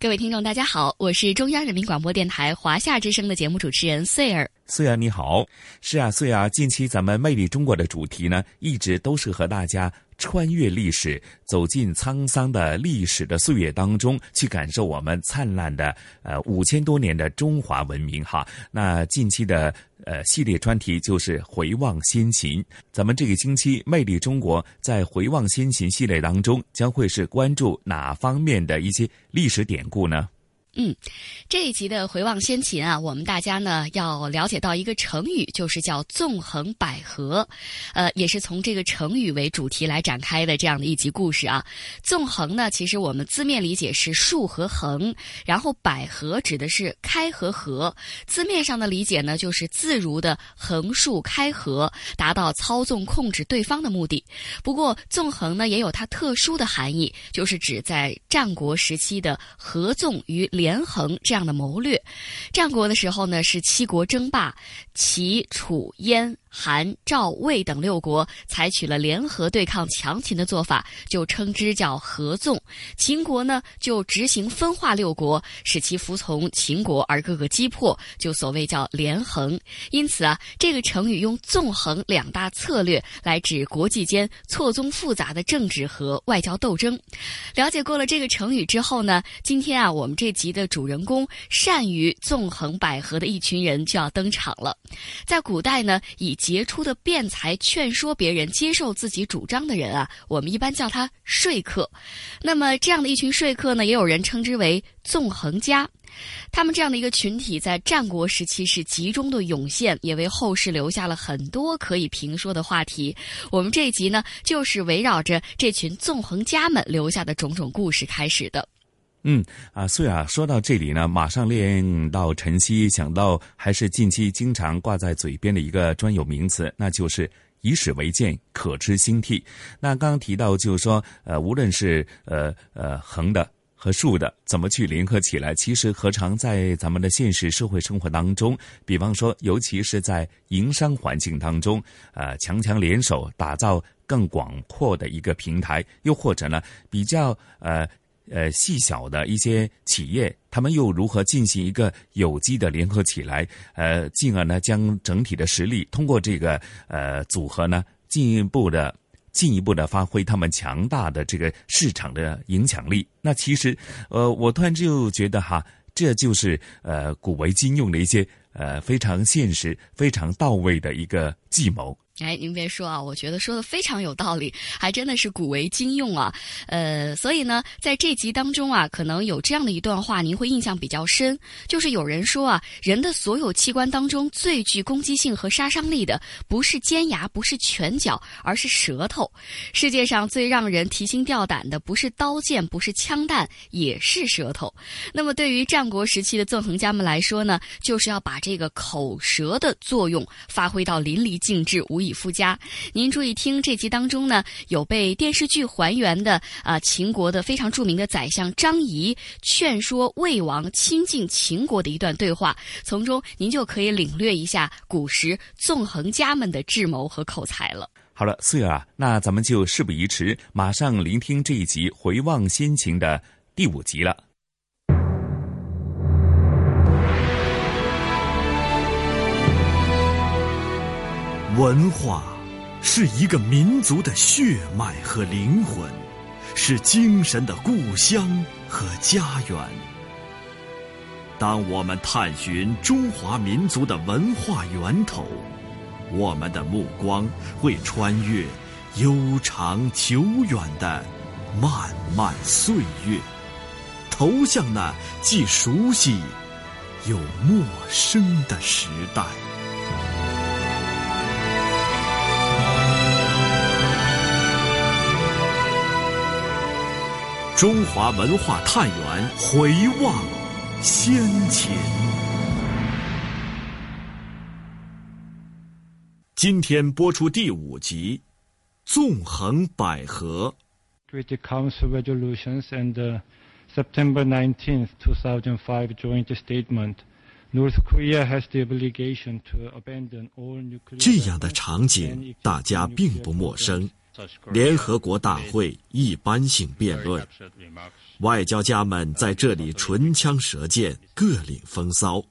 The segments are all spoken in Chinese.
各位听众，大家好，我是中央人民广播电台华夏之声的节目主持人穗儿。穗儿你好，是啊，穗儿，近期咱们《魅力中国》的主题呢，一直都是和大家。穿越历史，走进沧桑的历史的岁月当中，去感受我们灿烂的呃五千多年的中华文明哈。那近期的呃系列专题就是回望先秦。咱们这个星期《魅力中国》在回望先秦系列当中，将会是关注哪方面的一些历史典故呢？嗯，这一集的回望先秦啊，我们大家呢要了解到一个成语，就是叫纵横捭阖，呃，也是从这个成语为主题来展开的这样的一集故事啊。纵横呢，其实我们字面理解是竖和横，然后捭阖指的是开和合，字面上的理解呢就是自如的横竖开合，达到操纵控制对方的目的。不过纵横呢也有它特殊的含义，就是指在战国时期的合纵与连。连横这样的谋略，战国的时候呢，是七国争霸，齐、楚、燕。韩、赵、魏等六国采取了联合对抗强秦的做法，就称之叫合纵。秦国呢，就执行分化六国，使其服从秦国而各个击破，就所谓叫连横。因此啊，这个成语用纵横两大策略来指国际间错综复杂的政治和外交斗争。了解过了这个成语之后呢，今天啊，我们这集的主人公善于纵横捭阖的一群人就要登场了。在古代呢，以杰出的辩才劝说别人接受自己主张的人啊，我们一般叫他说客。那么这样的一群说客呢，也有人称之为纵横家。他们这样的一个群体在战国时期是集中的涌现，也为后世留下了很多可以评说的话题。我们这一集呢，就是围绕着这群纵横家们留下的种种故事开始的。嗯啊，所以啊，说到这里呢，马上练到晨曦，想到还是近期经常挂在嘴边的一个专有名词，那就是以史为鉴，可知兴替。那刚刚提到就是说，呃，无论是呃呃横的和竖的，怎么去联合起来，其实何尝在咱们的现实社会生活当中，比方说，尤其是在营商环境当中，呃，强强联手，打造更广阔的一个平台，又或者呢，比较呃。呃，细小的一些企业，他们又如何进行一个有机的联合起来？呃，进而呢，将整体的实力通过这个呃组合呢，进一步的、进一步的发挥他们强大的这个市场的影响力。那其实，呃，我突然就觉得哈，这就是呃古为今用的一些呃非常现实、非常到位的一个计谋。哎，您别说啊，我觉得说的非常有道理，还真的是古为今用啊。呃，所以呢，在这集当中啊，可能有这样的一段话，您会印象比较深，就是有人说啊，人的所有器官当中最具攻击性和杀伤力的，不是尖牙，不是拳脚，而是舌头。世界上最让人提心吊胆的，不是刀剑，不是枪弹，也是舌头。那么，对于战国时期的纵横家们来说呢，就是要把这个口舌的作用发挥到淋漓尽致，无以。附加，您注意听这集当中呢，有被电视剧还原的啊，秦国的非常著名的宰相张仪劝说魏王亲近秦国的一段对话，从中您就可以领略一下古时纵横家们的智谋和口才了。好了，四月啊，那咱们就事不宜迟，马上聆听这一集回望先秦的第五集了。文化是一个民族的血脉和灵魂，是精神的故乡和家园。当我们探寻中华民族的文化源头，我们的目光会穿越悠长久远的漫漫岁月，投向那既熟悉又陌生的时代。中华文化探源，回望。先秦。今天播出第五集《纵横捭阖》。Security Council resolutions and the September 19th, 2005 joint statement. North Korea has the obligation to abandon all nuclear. 这样的场景大家并不陌生。联合国大会一般性辩论，外交家们在这里唇枪舌剑，各领风骚，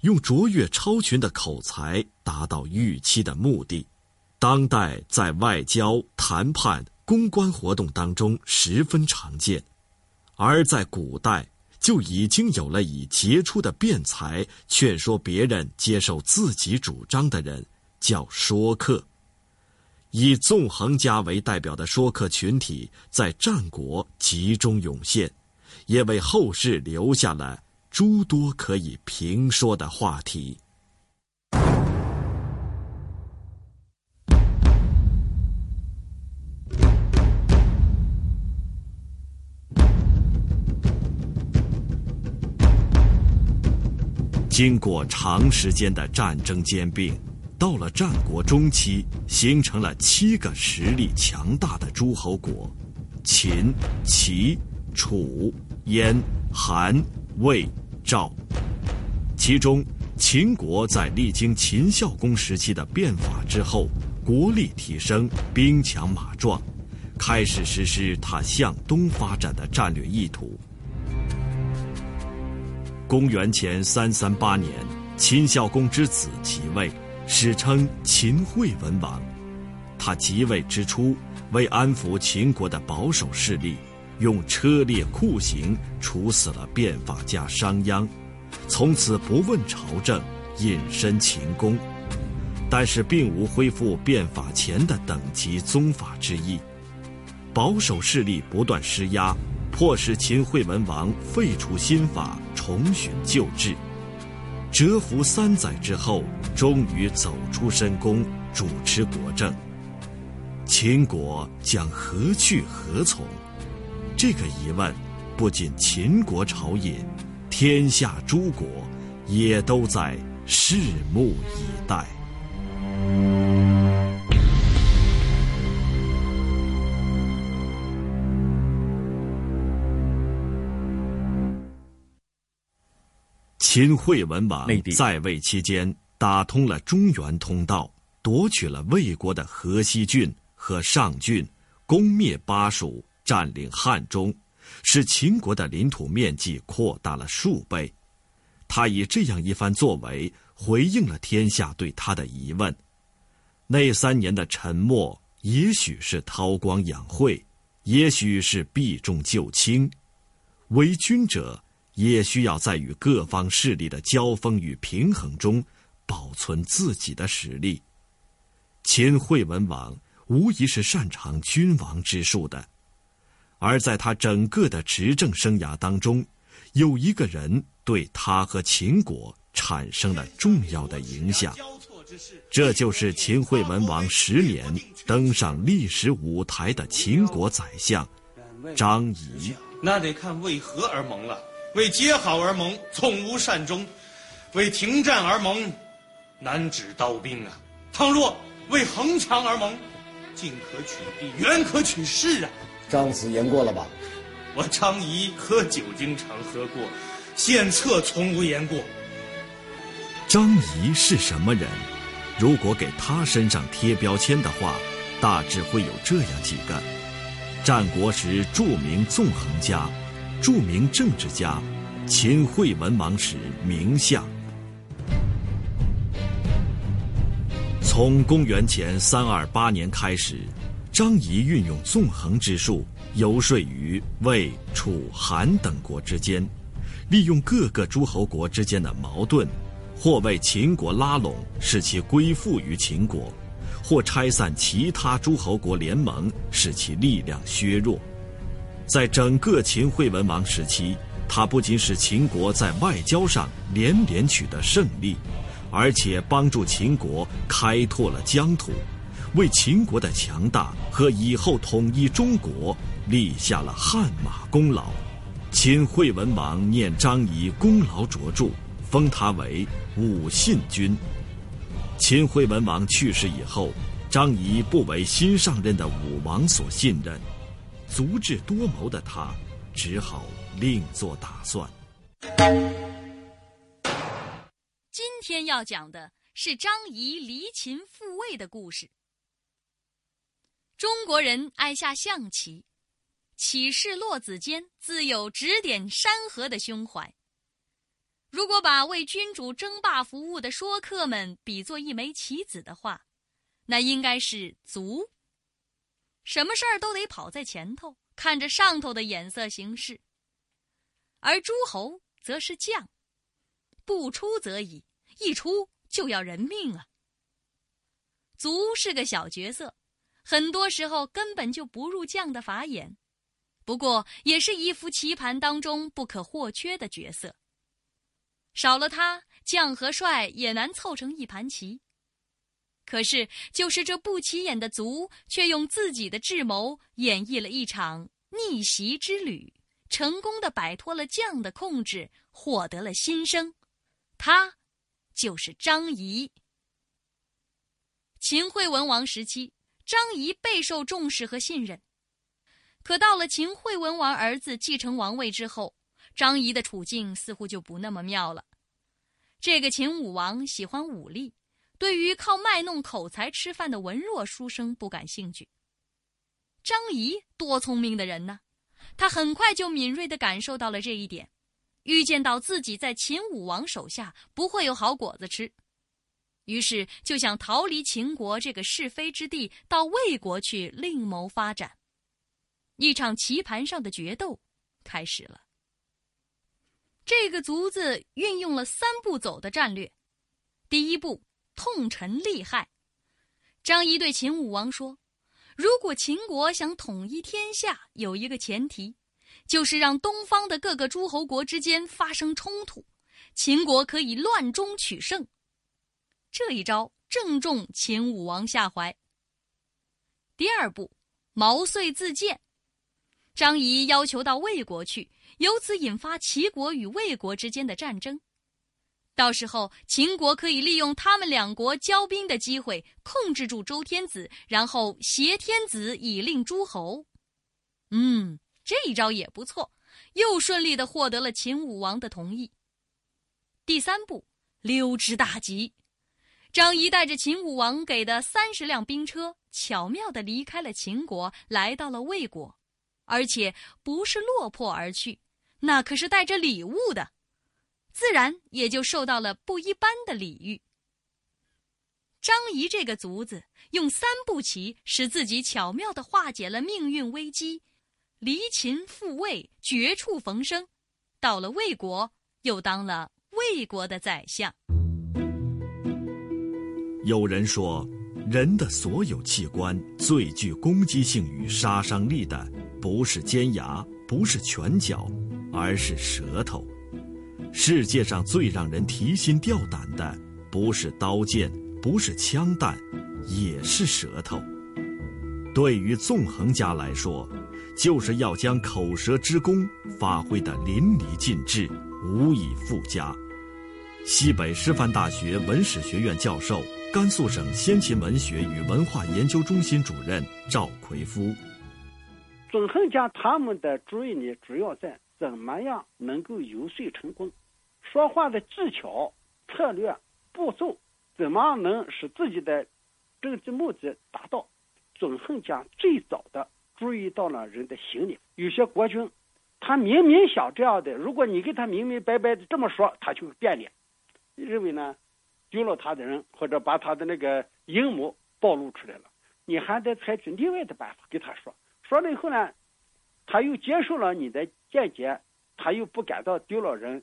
用卓越超群的口才达到预期的目的。当代在外交谈判、公关活动当中十分常见，而在古代就已经有了以杰出的辩才劝说别人接受自己主张的人，叫说客。以纵横家为代表的说客群体在战国集中涌现，也为后世留下了诸多可以评说的话题。经过长时间的战争兼并。到了战国中期，形成了七个实力强大的诸侯国：秦、齐、楚、燕、韩、魏、赵。其中，秦国在历经秦孝公时期的变法之后，国力提升，兵强马壮，开始实施他向东发展的战略意图。公元前三三八年，秦孝公之子即位。史称秦惠文王，他即位之初，为安抚秦国的保守势力，用车裂酷刑处死了变法家商鞅，从此不问朝政，隐身秦宫。但是并无恢复变法前的等级宗法之意，保守势力不断施压，迫使秦惠文王废除新法，重寻旧制。蛰伏三载之后，终于走出深宫，主持国政。秦国将何去何从？这个疑问，不仅秦国朝野，天下诸国也都在拭目以待。秦惠文王在位期间，打通了中原通道，夺取了魏国的河西郡和上郡，攻灭巴蜀，占领汉中，使秦国的领土面积扩大了数倍。他以这样一番作为，回应了天下对他的疑问。那三年的沉默，也许是韬光养晦，也许是避重就轻。为君者。也需要在与各方势力的交锋与平衡中，保存自己的实力。秦惠文王无疑是擅长君王之术的，而在他整个的执政生涯当中，有一个人对他和秦国产生了重要的影响，这就是秦惠文王十年登上历史舞台的秦国宰相张仪。那得看为何而盟了。为结好而盟，从无善终；为停战而盟，难止刀兵啊！倘若为横强而盟，进可取地，远可取势啊！张子言过了吧？我张仪喝酒经常喝过，献策从无言过。张仪是什么人？如果给他身上贴标签的话，大致会有这样几个：战国时著名纵横家。著名政治家，秦惠文王时名相。从公元前三二八年开始，张仪运用纵横之术，游说于魏、楚、韩等国之间，利用各个诸侯国之间的矛盾，或为秦国拉拢，使其归附于秦国；或拆散其他诸侯国联盟，使其力量削弱。在整个秦惠文王时期，他不仅使秦国在外交上连连取得胜利，而且帮助秦国开拓了疆土，为秦国的强大和以后统一中国立下了汗马功劳。秦惠文王念张仪功劳卓著，封他为武信君。秦惠文王去世以后，张仪不为新上任的武王所信任，足智多谋的他只好另做打算。今天要讲的是张仪离秦复魏的故事。中国人爱下象棋。启示落子间自有指点山河的胸怀。如果把为君主争霸服务的说客们比作一枚棋子的话，那应该是卒。什么事儿都得跑在前头，看着上头的眼色行事。而诸侯则是将，不出则已，一出就要人命啊。卒是个小角色，很多时候根本就不入将的法眼。不过，也是一副棋盘当中不可或缺的角色。少了他，将和帅也难凑成一盘棋。可是，就是这不起眼的卒，却用自己的智谋演绎了一场逆袭之旅，成功的摆脱了将的控制，获得了新生。他，就是张仪。秦惠文王时期，张仪备受重视和信任。可到了秦惠文王儿子继承王位之后，张仪的处境似乎就不那么妙了。这个秦武王喜欢武力，对于靠卖弄口才吃饭的文弱书生不感兴趣。张仪多聪明的人呢，他很快就敏锐地感受到了这一点，预见到自己在秦武王手下不会有好果子吃，于是就想逃离秦国这个是非之地，到魏国去另谋发展。一场棋盘上的决斗开始了。这个卒子运用了三步走的战略。第一步，痛陈利害。张仪对秦武王说：“如果秦国想统一天下，有一个前提，就是让东方的各个诸侯国之间发生冲突，秦国可以乱中取胜。”这一招正中秦武王下怀。第二步，毛遂自荐。张仪要求到魏国去，由此引发齐国与魏国之间的战争。到时候，秦国可以利用他们两国交兵的机会，控制住周天子，然后挟天子以令诸侯。嗯，这一招也不错，又顺利的获得了秦武王的同意。第三步，溜之大吉。张仪带着秦武王给的三十辆兵车，巧妙的离开了秦国，来到了魏国。而且不是落魄而去，那可是带着礼物的，自然也就受到了不一般的礼遇。张仪这个卒子用三步棋，使自己巧妙的化解了命运危机，离秦复魏，绝处逢生，到了魏国，又当了魏国的宰相。有人说，人的所有器官最具攻击性与杀伤力的。不是尖牙，不是拳脚，而是舌头。世界上最让人提心吊胆的，不是刀剑，不是枪弹，也是舌头。对于纵横家来说，就是要将口舌之功发挥得淋漓尽致，无以复加。西北师范大学文史学院教授、甘肃省先秦文学与文化研究中心主任赵奎夫。纵横家他们的注意力，主要在怎么样能够游说成功，说话的技巧、策略、步骤，怎么样能使自己的政治目的达到。纵横家最早的注意到了人的心理，有些国君，他明明想这样的，如果你给他明明白白的这么说，他就变脸，认为呢，丢了他的人或者把他的那个阴谋暴露出来了，你还得采取另外的办法给他说。说了以后呢，他又接受了你的见解，他又不感到丢了人，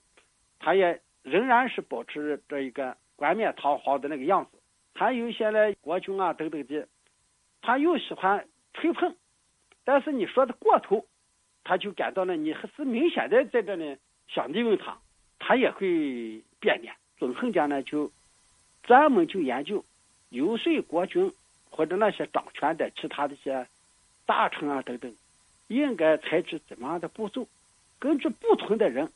他也仍然是保持这一个冠冕堂皇的那个样子。还有一些呢，国君啊等等的，他又喜欢吹捧，但是你说的过头，他就感到呢，你还是明显的在这呢想利用他，他也会变脸。纵横家呢，就专门就研究游说国君或者那些掌权的其他的一些大臣啊等等，应该采取怎么样的步骤，根据不同的人，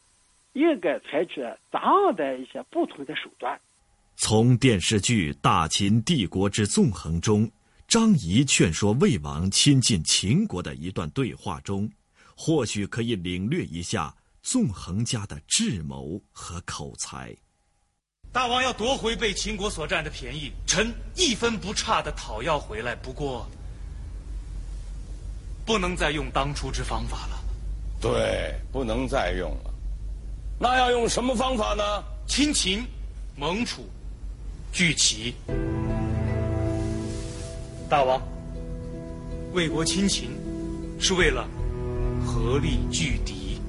应该采取怎样的一些不同的手段。从电视剧《大秦帝国之纵横》中，张仪劝说魏王亲近秦国的一段对话中，或许可以领略一下纵横家的智谋和口才。大王要夺回被秦国所占的便宜，臣一分不差的讨要回来。不过，不能再用当初之方法了。对，不能再用了。那要用什么方法呢？亲秦，盟楚，聚齐。大王，魏国亲秦，是为了合力拒敌。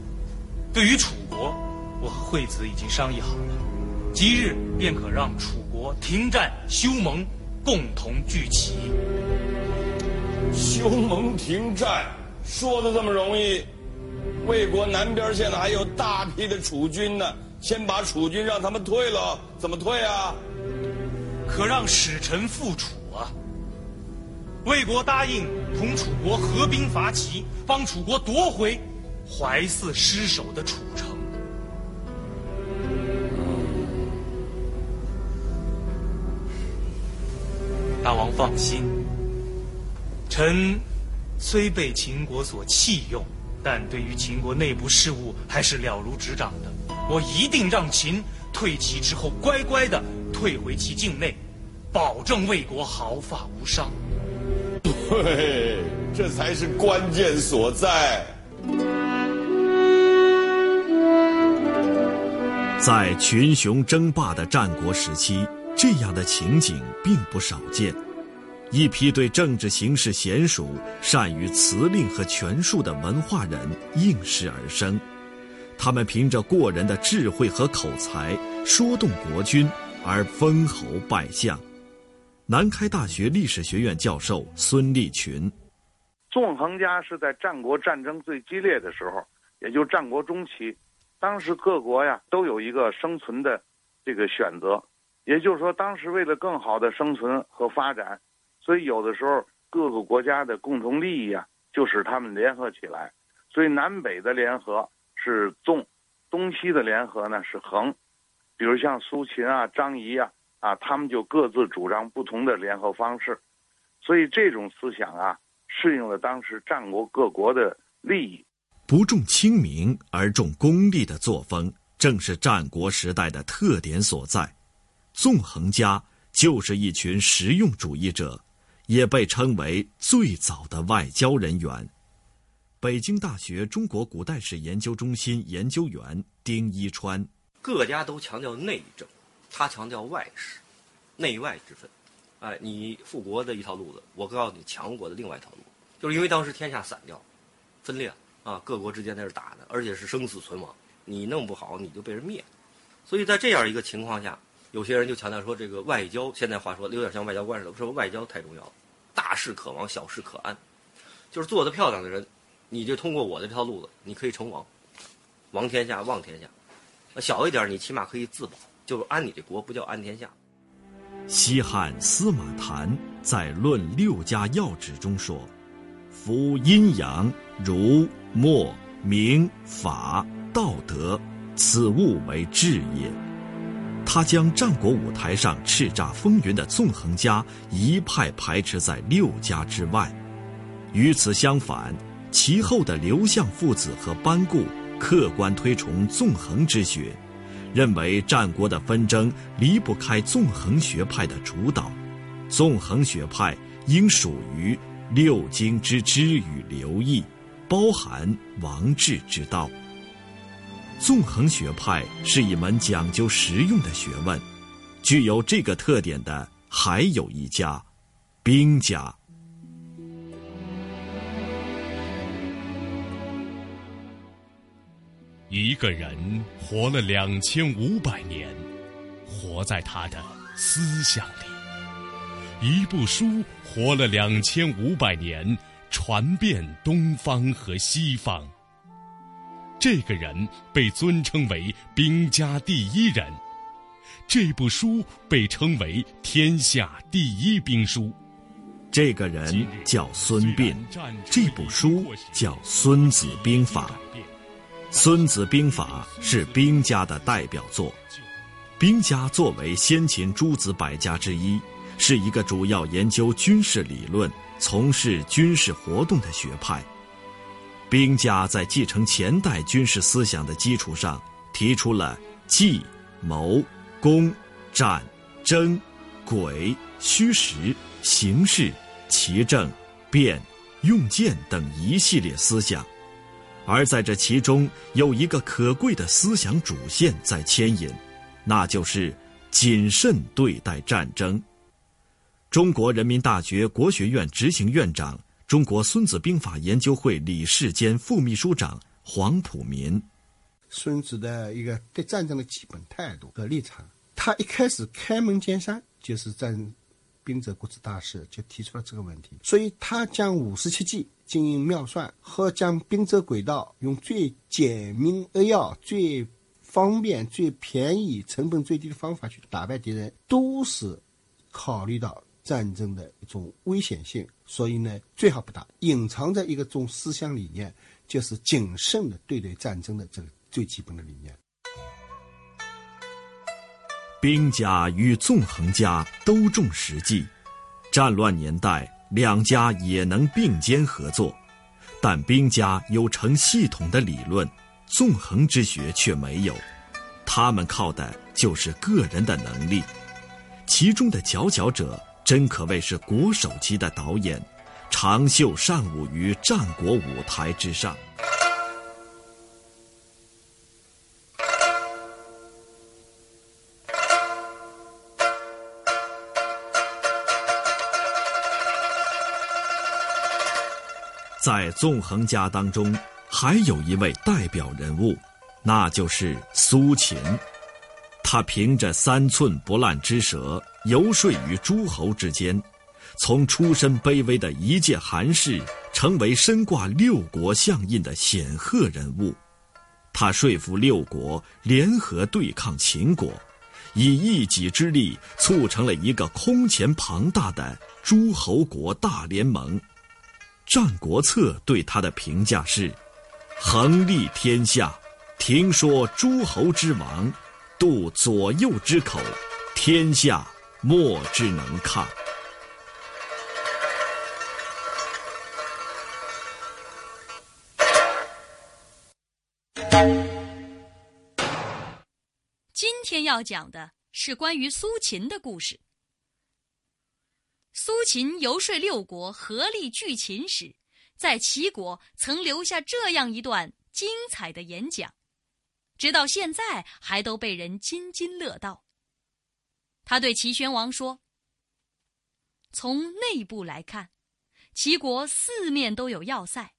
对于楚国，我和惠子已经商议好了。即日便可让楚国停战休盟，共同聚齐。休盟停战说的这么容易？魏国南边现在还有大批的楚军呢，先把楚军让他们退了，怎么退啊？可让使臣赴楚！魏国答应同楚国合兵伐齐，帮楚国夺回怀泗失守的楚城。大王放心，臣虽被秦国所弃用，但对于秦国内部事务还是了如指掌的。我一定让秦退齐之后乖乖的退回其境内，保证魏国毫发无伤。对，这才是关键所在。在群雄争霸的战国时期。这样的情景并不少见，一批对政治形势娴熟、善于辞令和权术的文化人应势而生，他们凭着过人的智慧和口才，说动国君而封侯拜相。南开大学历史学院教授孙立群：纵横家是在战国战争最激烈的时候，也就战国中期，当时各国呀都有一个生存的这个选择。也就是说，当时为了更好的生存和发展，所以有的时候各个国家的共同利益啊，就使他们联合起来。所以南北的联合是纵，东西的联合呢是横。比如像苏秦啊、张仪啊，啊，他们就各自主张不同的联合方式。所以这种思想啊，适应了当时战国各国的利益。不重清明而重功利的作风，正是战国时代的特点所在。纵横家就是一群实用主义者，也被称为最早的外交人员。北京大学中国古代史研究中心研究员丁一川：各家都强调内政，他强调外事，内外之分。哎，你富国的一套路子，我告诉你强国的另外一套路，就是因为当时天下散掉，分裂啊，各国之间在这打的，而且是生死存亡，你弄不好你就被人灭。所以在这样一个情况下。有些人就强调说，这个外交现在话说有点像外交官似的，说外交太重要了，大事可亡，小事可安，就是做的漂亮的人，你就通过我的这套路子，你可以成王，王天下，望天下；小一点，你起码可以自保，就是安你这国，不叫安天下。西汉司马谈在《论六家要旨》中说：“夫阴阳、儒、墨、明、法、道德，此物为治也。”他将战国舞台上叱咤风云的纵横家一派排斥在六家之外。与此相反，其后的刘向父子和班固客观推崇纵横之学，认为战国的纷争离不开纵横学派的主导，纵横学派应属于六经之知与流义，包含王治之道。纵横学派是一门讲究实用的学问，具有这个特点的还有一家，兵家。一个人活了两千五百年，活在他的思想里；一部书活了两千五百年，传遍东方和西方。这个人被尊称为兵家第一人，这部书被称为天下第一兵书。这个人叫孙膑，这部书叫《孙子兵法》。《孙子兵法》是兵家的代表作。兵家作为先秦诸子百家之一，是一个主要研究军事理论、从事军事活动的学派。兵家在继承前代军事思想的基础上，提出了计、谋、攻、战、争、诡、虚实、形势、奇正、变、用剑等一系列思想。而在这其中，有一个可贵的思想主线在牵引，那就是谨慎对待战争。中国人民大学国学院执行院长、中国孙子兵法研究会理事兼副秘书长黄普民。孙子的一个对战争的基本态度和立场，他一开始开门见山就是战兵者，国之大事，就提出了这个问题。所以他将五十七计。经营妙算和将兵者轨道用最简明扼要、最方便、最便宜、成本最低的方法去打败敌人，都是考虑到战争的一种危险性，所以呢，最好不打。隐藏在一个种思想理念，就是谨慎的对待战争的这个最基本的理念。兵家与纵横家都重实际，战乱年代。两家也能并肩合作，但兵家有成系统的理论，纵横之学却没有。他们靠的就是个人的能力，其中的佼佼者真可谓是国手级的导演，长袖善舞于战国舞台之上。在纵横家当中，还有一位代表人物，那就是苏秦。他凭着三寸不烂之舌，游说于诸侯之间，从出身卑微的一介寒士，成为身挂六国相印的显赫人物。他说服六国联合对抗秦国，以一己之力促成了一个空前庞大的诸侯国大联盟。《战国策》对他的评价是：“横立天下，听说诸侯之王，度左右之口，天下莫之能抗。”今天要讲的是关于苏秦的故事。苏秦游说六国合力拒秦时，在齐国曾留下这样一段精彩的演讲，直到现在还都被人津津乐道。他对齐宣王说：“从内部来看，齐国四面都有要塞，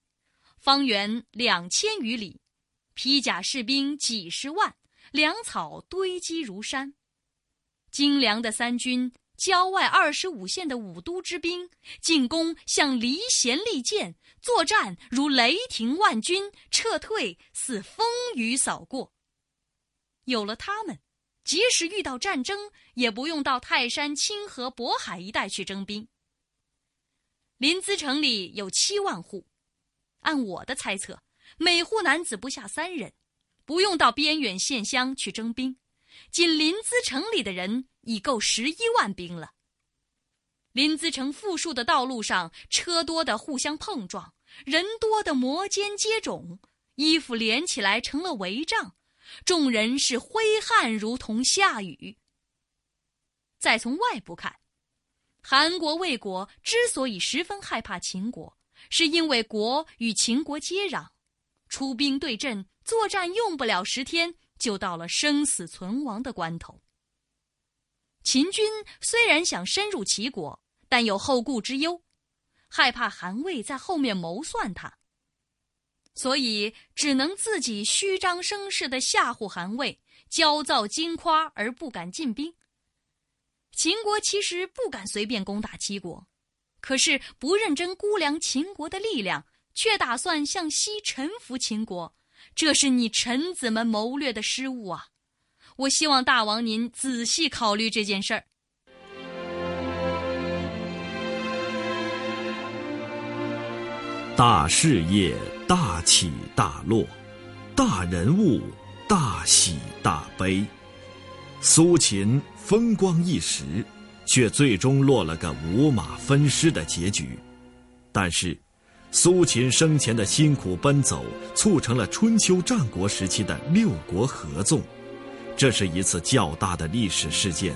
方圆两千余里，披甲士兵几十万，粮草堆积如山，精良的三军。”郊外二十五县的武都之兵进攻像离弦利箭，作战如雷霆万钧，撤退似风雨扫过。有了他们，即使遇到战争，也不用到泰山、清河、渤海一带去征兵。临淄城里有七万户，按我的猜测，每户男子不下三人，不用到边远县乡去征兵。仅临淄城里的人已够十一万兵了。临淄城富庶的道路上，车多的互相碰撞，人多的摩肩接踵，衣服连起来成了围帐，众人是挥汗如同下雨。再从外部看，韩国、魏国之所以十分害怕秦国，是因为国与秦国接壤，出兵对阵，作战用不了十天。就到了生死存亡的关头。秦军虽然想深入齐国，但有后顾之忧，害怕韩魏在后面谋算他。所以只能自己虚张声势的吓唬韩魏，焦躁惊夸而不敢进兵。秦国其实不敢随便攻打齐国，可是不认真估量秦国的力量，却打算向西臣服秦国，这是你臣子们谋略的失误啊！我希望大王您仔细考虑这件事儿。大事业大起大落，大人物大喜大悲。苏秦风光一时，却最终落了个五马分尸的结局。但是，苏秦生前的辛苦奔走，促成了春秋战国时期的六国合纵。这是一次较大的历史事件，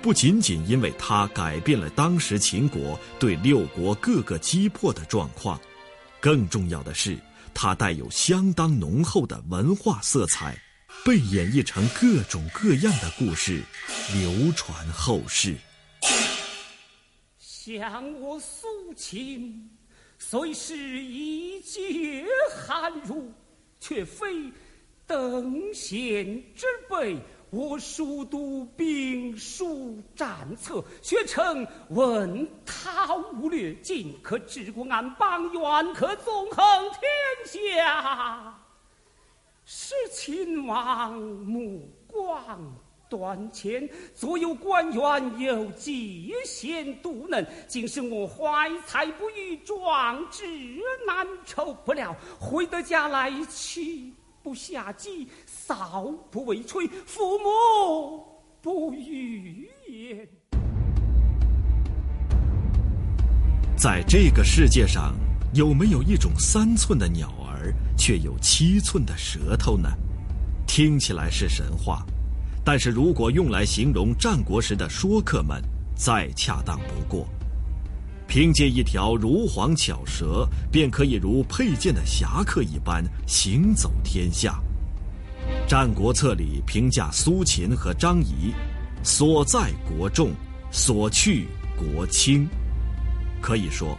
不仅仅因为它改变了当时秦国对六国各个击破的状况。更重要的是，它带有相当浓厚的文化色彩，被演绎成各种各样的故事，流传后世。想我苏秦，虽是一介寒儒，却非等闲之辈。我熟读兵书战策，学成文韬武略尽，可治国安邦，远可纵横天下。是秦王目光短浅，左右官员有嫉贤妒能，竟使我怀才不遇，壮志难酬。不料回得家来，妻不下机。扫不为炊，父母不语言。在这个世界上，有没有一种三寸的鸟儿，却有七寸的舌头呢？听起来是神话，但是如果用来形容战国时的说客们，再恰当不过。凭借一条如簧巧舌，便可以如佩剑的侠客一般行走天下。《战国策》里评价苏秦和张仪：“所在国重，所去国轻。”可以说，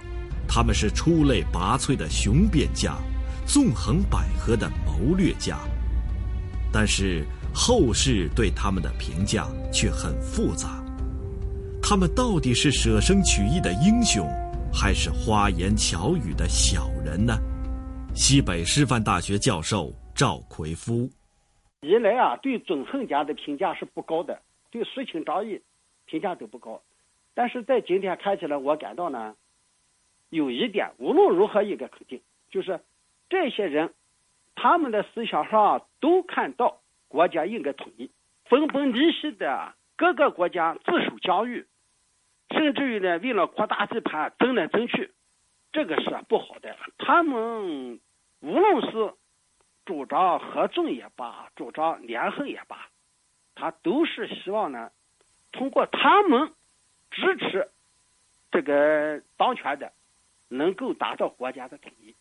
他们是出类拔萃的雄辩家，纵横捭阖的谋略家。但是后世对他们的评价却很复杂。他们到底是舍生取义的英雄，还是花言巧语的小人呢？西北师范大学教授赵奎夫。一来啊，对纵横家的评价是不高的，对苏秦、张仪评价都不高。但是在今天看起来，我感到呢，有一点无论如何应该肯定，就是这些人他们的思想上都看到国家应该统一，分崩离析的各个国家自守疆域，甚至于呢，为了扩大地盘争来争去，这个是不好的。他们无论是。主张合纵也罢，主张连横也罢，他都是希望呢，通过他们支持这个当权的，能够达到国家的统一。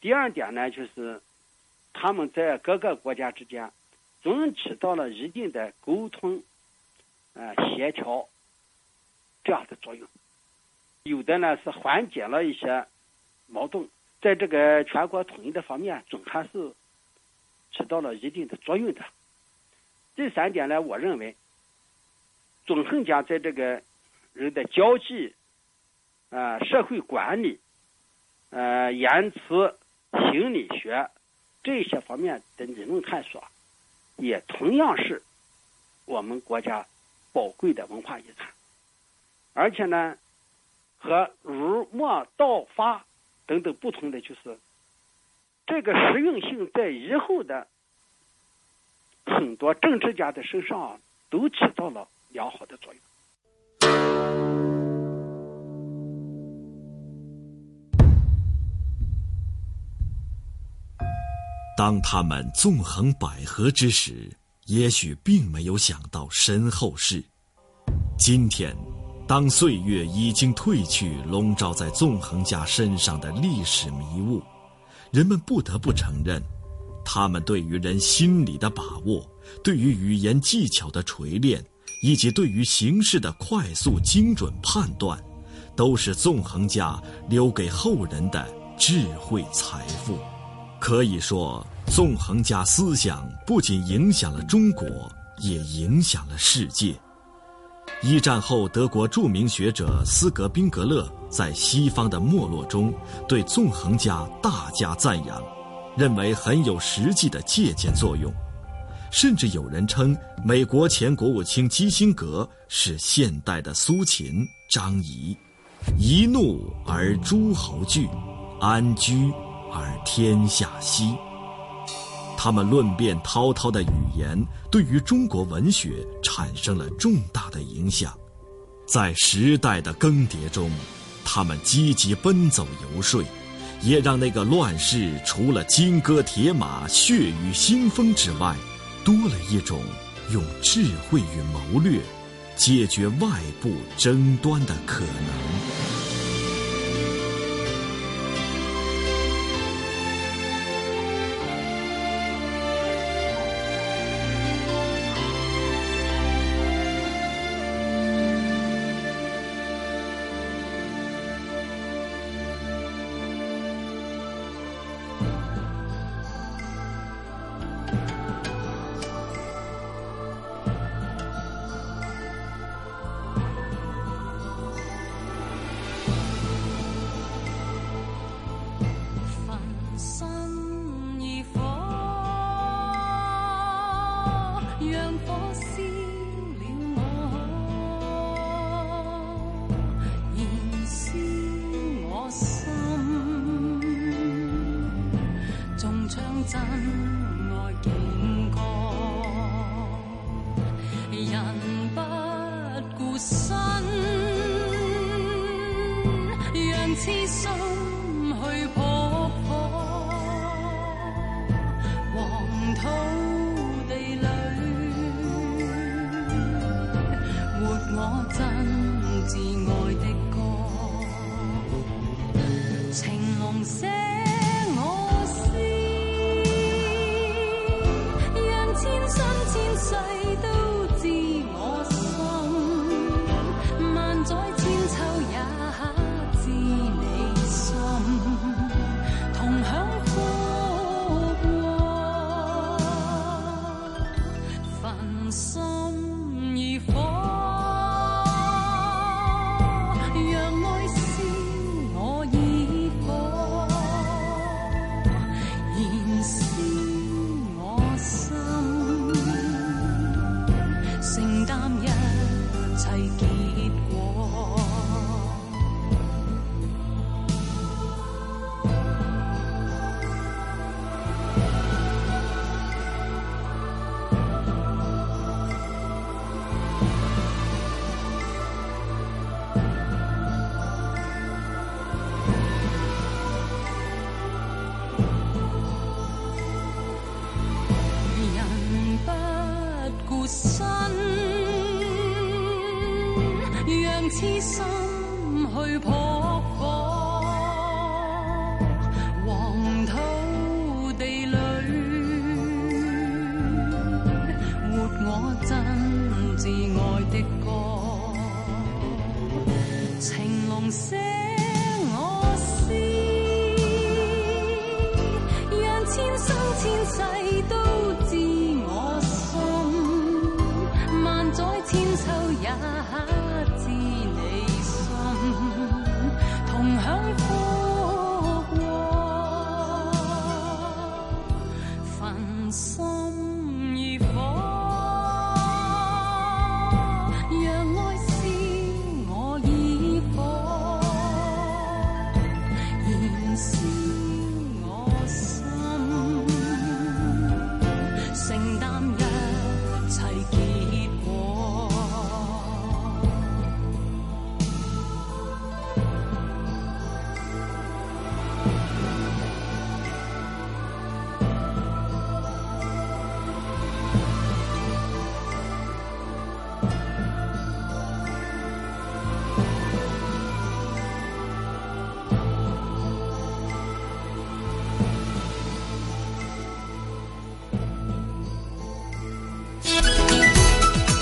第二点呢，就是他们在各个国家之间总起到了一定的沟通、呃协调这样的作用。有的呢是缓解了一些矛盾。在这个全国统一的方面，总还是起到了一定的作用的。第三点呢，我认为，纵横家在这个人的交际、啊社会管理、呃言辞、心理学这些方面的理论探索，也同样是我们国家宝贵的文化遗产。而且呢，和儒墨道法。等等不同的就是，这个实用性在以后的很多政治家的身上都起到了良好的作用。当他们纵横捭阖之时，也许并没有想到身后事。今天。当岁月已经褪去笼罩在纵横家身上的历史迷雾，人们不得不承认，他们对于人心理的把握，对于语言技巧的锤炼，以及对于形势的快速精准判断，都是纵横家留给后人的智慧财富。可以说，纵横家思想不仅影响了中国，也影响了世界。一战后，德国著名学者斯格宾格勒在《西方的没落》中对纵横家大加赞扬，认为很有实际的借鉴作用。甚至有人称美国前国务卿基辛格是现代的苏秦、张仪。一怒而诸侯惧，安居而天下息。他们论辩滔滔的语言，对于中国文学产生了重大的影响。在时代的更迭中，他们积极奔走游说，也让那个乱世除了金戈铁马、血雨腥风之外，多了一种用智慧与谋略解决外部争端的可能。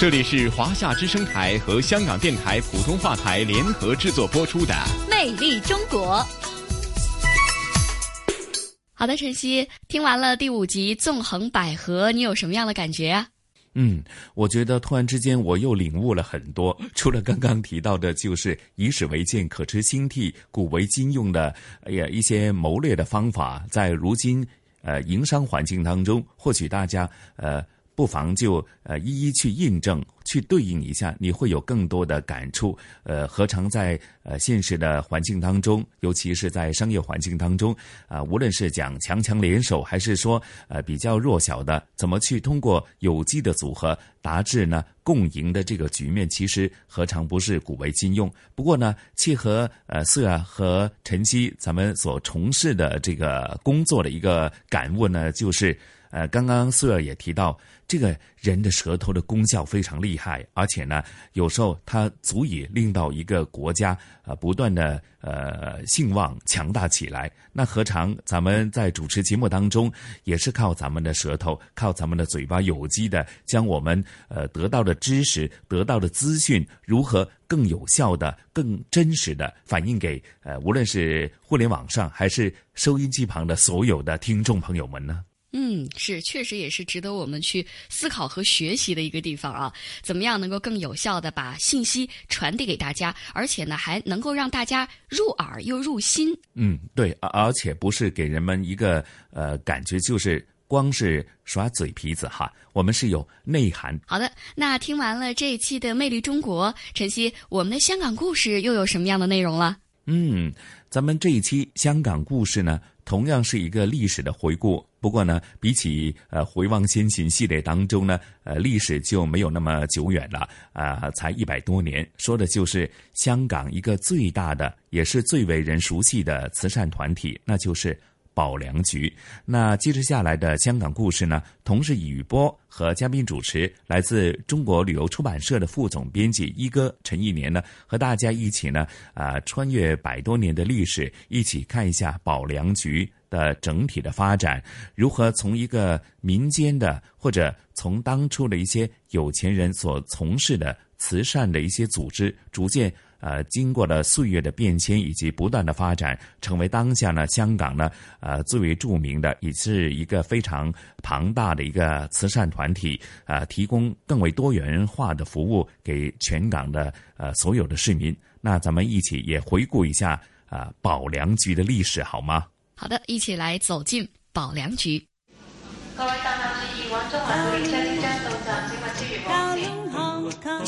这里是华夏之声台和香港电台普通话台联合制作播出的《魅力中国》。好的，晨曦，听完了第五集《纵横捭阖》，你有什么样的感觉啊？嗯，我觉得突然之间我又领悟了很多。除了刚刚提到的，就是以史为鉴，可知兴替，古为今用的，哎呀，一些谋略的方法，在如今呃营商环境当中，或许大家呃。不妨就呃一一去印证、去对应一下，你会有更多的感触。呃，何尝在呃现实的环境当中，尤其是在商业环境当中啊，无论是讲强强联手，还是说呃比较弱小的，怎么去通过有机的组合达至呢共赢的这个局面，其实何尝不是古为今用？不过呢，契合呃四啊和晨曦咱们所从事的这个工作的一个感悟呢，就是呃刚刚四儿也提到。这个人的舌头的功效非常厉害，而且呢，有时候它足以令到一个国家呃不断的呃兴旺强大起来。那何尝咱们在主持节目当中，也是靠咱们的舌头，靠咱们的嘴巴，有机的将我们呃得到的知识、得到的资讯，如何更有效的、更真实的反映给呃无论是互联网上还是收音机旁的所有的听众朋友们呢？嗯，是，确实也是值得我们去思考和学习的一个地方啊。怎么样能够更有效的把信息传递给大家，而且呢，还能够让大家入耳又入心？嗯，对，而且不是给人们一个呃感觉，就是光是耍嘴皮子哈。我们是有内涵。好的，那听完了这一期的《魅力中国》，晨曦，我们的香港故事又有什么样的内容了？嗯，咱们这一期香港故事呢，同样是一个历史的回顾。不过呢，比起呃回望先秦系列当中呢，呃历史就没有那么久远了啊，才一百多年，说的就是香港一个最大的也是最为人熟悉的慈善团体，那就是。保良局。那接着下来的香港故事呢？同是雨波和嘉宾主持，来自中国旅游出版社的副总编辑一哥陈一年呢，和大家一起呢，啊，穿越百多年的历史，一起看一下保良局的整体的发展，如何从一个民间的，或者从当初的一些有钱人所从事的慈善的一些组织，逐渐。呃，经过了岁月的变迁以及不断的发展，成为当下呢香港呢呃最为著名的，也是一个非常庞大的一个慈善团体，呃，提供更为多元化的服务给全港的呃所有的市民。那咱们一起也回顾一下啊保良局的历史好吗？好的，一起来走进保良局。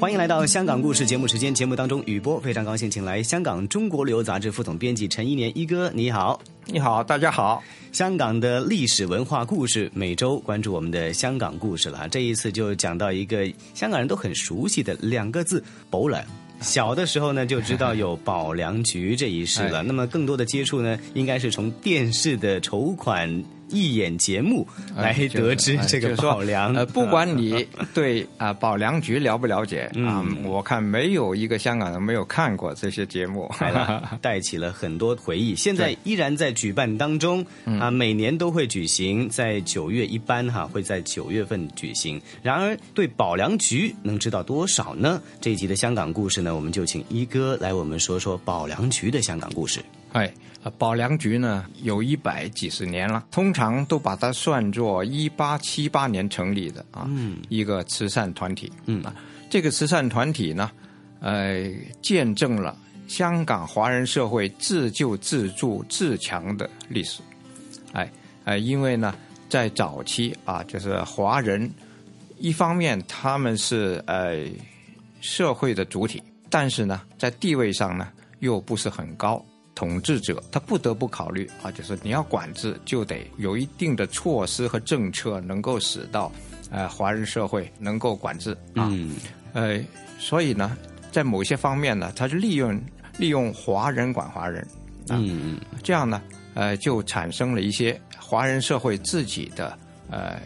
欢迎来到香港故事节目时间，节目当中雨波非常高兴，请来香港中国旅游杂志副总编辑陈一年一哥，你好，你好，大家好。香港的历史文化故事，每周关注我们的香港故事了。这一次就讲到一个香港人都很熟悉的两个字——保良。小的时候呢，就知道有保良局这一事了。那么更多的接触呢，应该是从电视的筹款。一眼节目来得知这个保良，呃，不管你对啊保良局了不了解啊，我看没有一个香港人没有看过这些节目，带起了很多回忆。现在依然在举办当中啊，每年都会举行，在九月一般哈会在九月份举行。然而对保良局能知道多少呢？这一集的香港故事呢，我们就请一哥来我们说说保良局的香港故事。哎。啊，保良局呢有一百几十年了，通常都把它算作一八七八年成立的啊，一个慈善团体。嗯啊，这个慈善团体呢，呃，见证了香港华人社会自救自助自强的历史。哎，呃，因为呢，在早期啊，就是华人一方面他们是呃社会的主体，但是呢，在地位上呢又不是很高。统治者他不得不考虑啊，就是你要管制，就得有一定的措施和政策，能够使到，呃，华人社会能够管制啊，呃，所以呢，在某些方面呢，他是利用利用华人管华人，嗯，这样呢，呃，就产生了一些华人社会自己的呃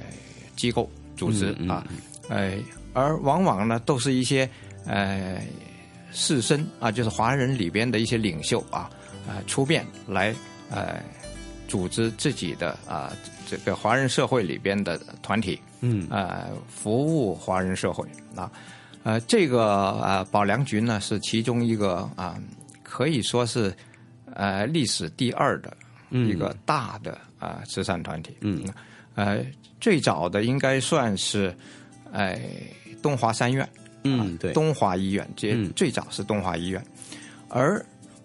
机构组织啊，呃，而往往呢，都是一些呃士绅啊，就是华人里边的一些领袖啊。呃，出面来呃组织自己的啊这个华人社会里边的团体，嗯，呃，服务华人社会啊，呃，这个呃保良局呢是其中一个啊，可以说是呃历史第二的一个大的啊慈善团体，嗯，呃，最早的应该算是哎东华三院，嗯，对，东华医院，这最早是东华医院，而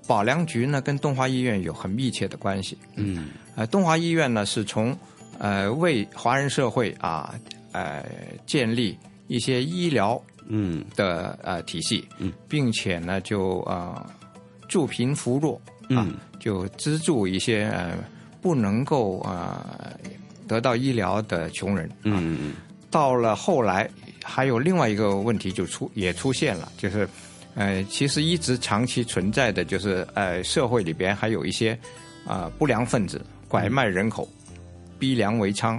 保良局呢跟东华医院有很密切的关系，嗯，呃，东华医院呢是从呃为华人社会啊呃建立一些医疗嗯。的呃体系，嗯，并且呢就呃助贫扶弱啊，就资助一些呃不能够呃得到医疗的穷人，嗯嗯，到了后来还有另外一个问题就出也出现了，就是。呃，其实一直长期存在的就是，呃，社会里边还有一些啊不良分子拐卖人口、逼良为娼，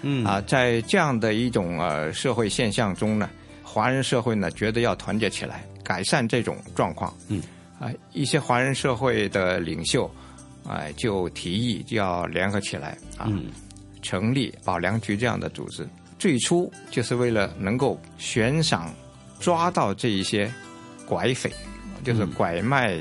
嗯。啊，在这样的一种呃社会现象中呢，华人社会呢觉得要团结起来，改善这种状况，嗯，啊，一些华人社会的领袖，哎，就提议就要联合起来啊，成立保良局这样的组织，最初就是为了能够悬赏抓到这一些。拐匪，就是拐卖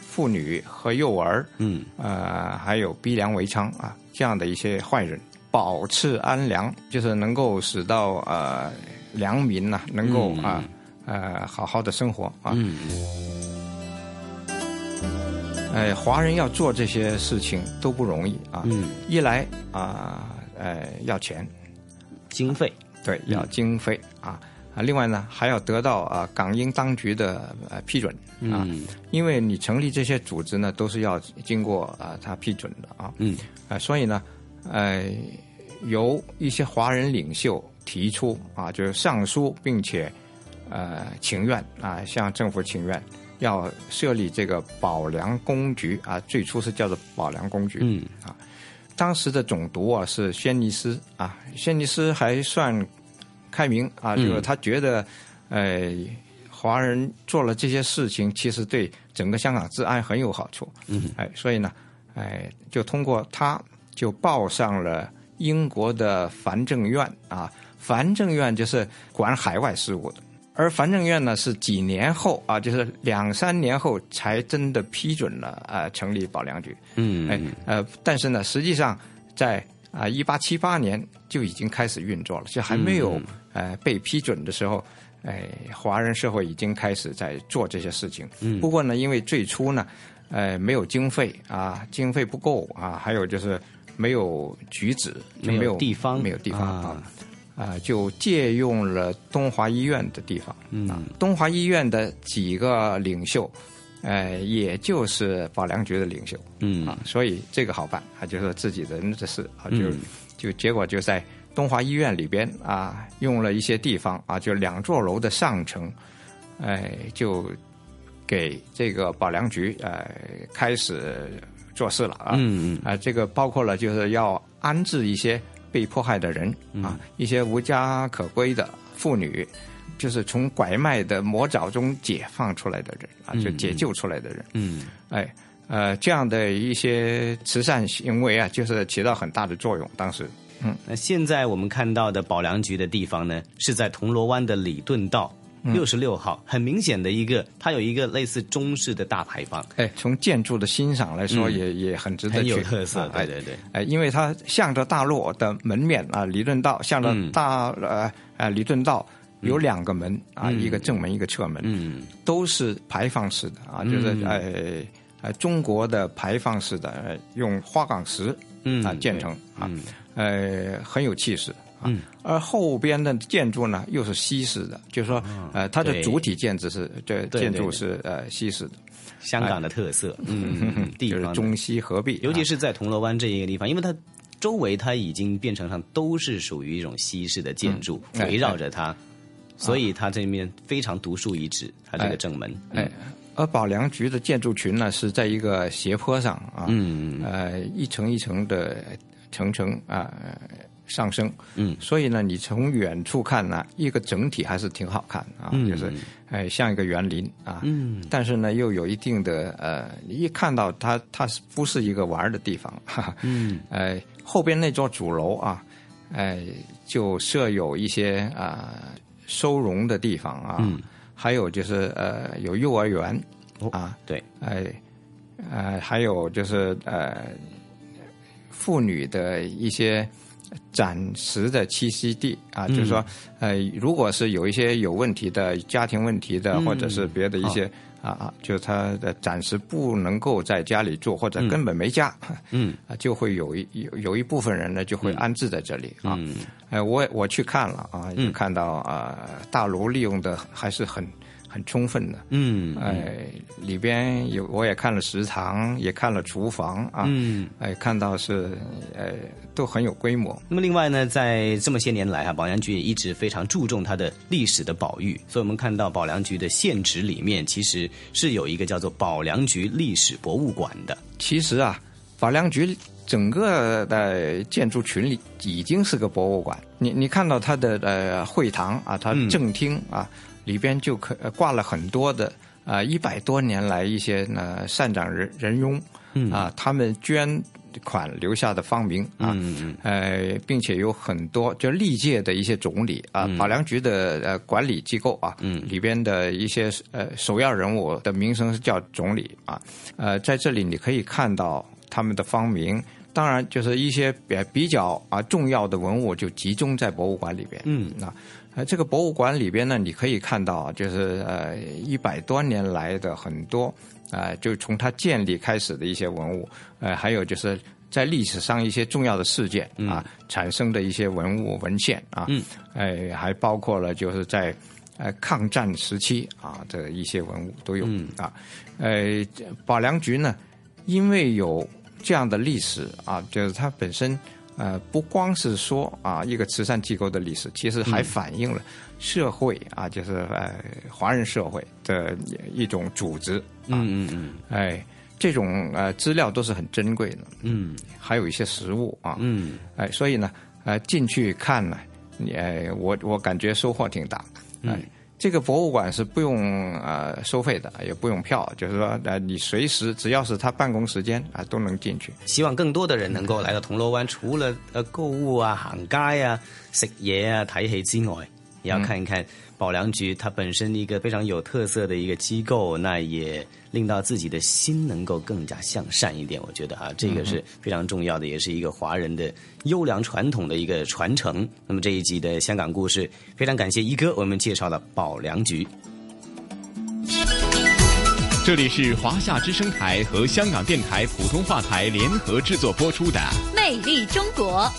妇女和幼儿，嗯，呃，还有逼良为娼啊，这样的一些坏人，保持安良，就是能够使到呃良民呐，能够啊呃好好的生活啊。嗯。哎，华人要做这些事情都不容易啊。嗯。一来啊，呃，要钱，经费，对，要经费啊。啊，另外呢，还要得到啊港英当局的呃批准啊，因为你成立这些组织呢，都是要经过啊他批准的啊，嗯，啊，所以呢，呃，由一些华人领袖提出啊，就是上书，并且呃请愿啊，向政府请愿，要设立这个保良公局啊，最初是叫做保良公局，嗯，啊，当时的总督啊是轩尼诗啊，轩尼诗还算。开明啊，就是他觉得，呃，华人做了这些事情，其实对整个香港治安很有好处。嗯，哎，所以呢，哎，就通过他，就报上了英国的藩政院啊。藩政院就是管海外事务的，而藩政院呢是几年后啊，就是两三年后才真的批准了啊，成立保良局。嗯，哎，呃，但是呢，实际上在啊一八七八年就已经开始运作了，就还没有。呃，被批准的时候，哎，华人社会已经开始在做这些事情。嗯，不过呢，因为最初呢，呃，没有经费啊，经费不够啊，还有就是没有举止，没有地方，没有地方啊，啊，就借用了东华医院的地方。嗯，东华医院的几个领袖，呃，也就是保良局的领袖。嗯啊，所以这个好办，啊，就是自己人的事啊，就就结果就在。东华医院里边啊，用了一些地方啊，就两座楼的上层，哎，就给这个保良局呃开始做事了啊。嗯嗯。啊，这个包括了就是要安置一些被迫害的人啊，一些无家可归的妇女，就是从拐卖的魔爪中解放出来的人啊，就解救出来的人。嗯。哎，呃，这样的一些慈善行为啊，就是起到很大的作用。当时。嗯，那现在我们看到的保良局的地方呢，是在铜锣湾的礼顿道六十六号，很明显的一个，它有一个类似中式的大牌坊。哎，从建筑的欣赏来说，也也很值得，很有特色。对对对，哎，因为它向着大陆的门面啊，礼顿道向着大呃呃礼顿道有两个门啊，一个正门，一个侧门，嗯，都是牌坊式的啊，就是呃呃中国的牌坊式的，用花岗石啊建成啊。呃，很有气势啊。而后边的建筑呢，又是西式的，就是说，呃，它的主体建筑是这建筑是呃西式的，香港的特色，嗯，地方中西合璧，尤其是在铜锣湾这一个地方，因为它周围它已经变成上都是属于一种西式的建筑，围绕着它，所以它这面非常独树一帜。它这个正门，哎，而保良局的建筑群呢，是在一个斜坡上啊，嗯，呃，一层一层的。层层啊，上升，嗯，所以呢，你从远处看呢，一个整体还是挺好看啊，嗯。就是哎像一个园林啊，嗯，但是呢又有一定的呃，一看到它它是不是一个玩儿的地方，哈哈，嗯，呃，后边那座主楼啊，哎、就设有一些啊、收容的地方啊，嗯。还有就是呃有幼儿园、啊，对，哎，呃，还有就是呃，妇女的一些暂时的栖息地啊，嗯。就是说，呃，如果是有一些有问题的家庭问题的，嗯。或者是别的一些啊啊，就是他的暂时不能够在家里住，或者根本没家，嗯。啊，就会有一有有一部分人呢就会安置在这里啊。嗯。哎，我我去看了啊，就看到啊、大楼利用的还是很很充分的。嗯，哎，里边有我也看了食堂，也看了厨房啊，嗯，哎，看到是呃都很有规模。那么另外呢，在这么些年来啊，保良局也一直非常注重它的历史的保育，所以我们看到保良局的县址里面其实是有一个叫做保良局历史博物馆的。其实啊，保良局整个的建筑群里已经是个博物馆。你你看到它的呃会堂啊，它嗯正厅啊，里边就可呃挂了很多的啊一百多年来一些呢善长人人翁嗯啊，他们捐款留下的芳名啊，呃，并且有很多就历届的一些总理啊，保良局的呃管理机构啊，嗯里边的一些呃首要人物的名声是叫总理啊，呃，在这里你可以看到他们的芳名。当然，就是一些比比较啊重要的文物就集中在博物馆里边。嗯，那呃这个博物馆里边呢，你可以看到就是呃一百多年来的很多啊、呃，就从它建立开始的一些文物，呃，还有就是在历史上一些重要的事件啊、产生的一些文物文献啊，嗯，哎、还包括了就是在呃抗战时期啊的一些文物都有、嗯啊，呃，保良局呢，因为有这样的历史啊，就是它本身呃不光是说啊一个慈善机构的历史，其实还嗯。反映了社会啊，就是呃华人社会的一种组织啊，嗯嗯嗯，哎，这种呃资料都是很珍贵的，嗯，还有一些实物啊，嗯，哎，所以呢，呃，进去看呢，你哎，我我感觉收获挺大，哎。这个博物馆是不用呃收费的，也不用票，就是说呃你随时只要是他办公时间啊都能进去。希望更多的人能够来到铜锣湾，除了呃购物啊、行街啊、食嘢啊、睇戏之外，也要看一看保良局它本身一个非常有特色的一个机构，那也令到自己的心能够更加向善一点。我觉得啊，这个是非常重要的，也是一个华人的优良传统的一个传承。那么这一集的香港故事，非常感谢一哥为我们介绍了保良局。这里是华夏之声台和香港电台普通话台联合制作播出的《魅力中国》。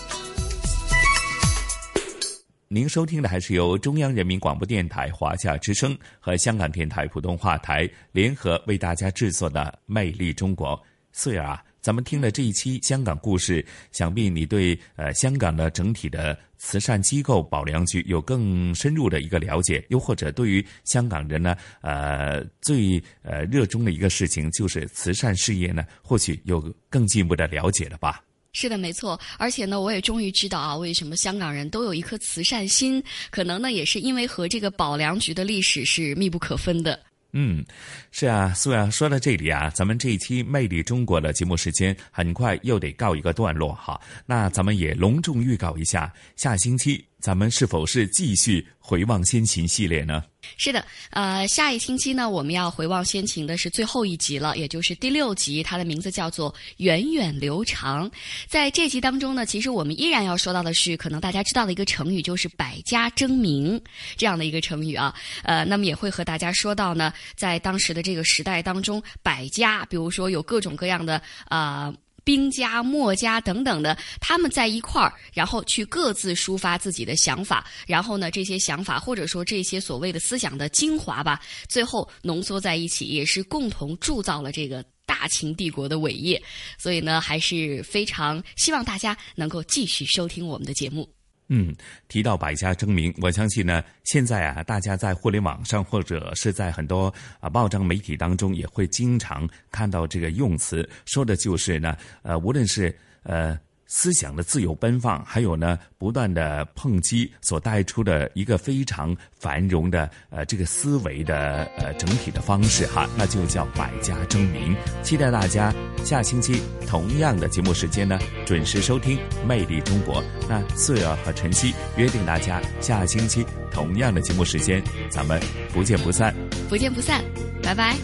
您收听的还是由中央人民广播电台华夏之声和香港电台普通话台联合为大家制作的《魅力中国》。穗儿啊，咱们听了这一期香港故事，想必你对呃香港的整体的慈善机构保良局有更深入的一个了解，又或者对于香港人呢，呃最呃热衷的一个事情就是慈善事业呢，或许有更进一步的了解了吧。是的，没错。而且呢，我也终于知道啊，为什么香港人都有一颗慈善心，可能呢也是因为和这个保良局的历史是密不可分的。嗯，是啊，苏阳说到这里啊，咱们这一期《魅力中国》的节目时间很快又得告一个段落哈。那咱们也隆重预告一下，下星期咱们是否是继续回望先秦系列呢？是的，呃，下一星期呢，我们要回望先秦的是最后一集了，也就是第六集，它的名字叫做《源远流长》。在这集当中呢，其实我们依然要说到的是，可能大家知道的一个成语，就是“百家争鸣”这样的一个成语啊。呃，那么也会和大家说到呢，在当时的这个时代当中，百家，比如说有各种各样的啊。兵家、墨家等等的，他们在一块儿，然后去各自抒发自己的想法，然后呢，这些想法或者说这些所谓的思想的精华吧，最后浓缩在一起，也是共同铸造了这个大秦帝国的伟业。所以呢，还是非常希望大家能够继续收听我们的节目。嗯，提到百家争鸣，我相信呢，现在啊，大家在互联网上或者是在很多啊报章媒体当中，也会经常看到这个用词，说的就是呢，呃，无论是呃思想的自由奔放，还有呢不断的碰击所带出的一个非常繁荣的呃这个思维的呃整体的方式哈，那就叫百家争鸣。期待大家下星期同样的节目时间呢准时收听《魅力中国》。那四儿和晨曦约定大家下星期同样的节目时间，咱们不见不散。不见不散，拜拜。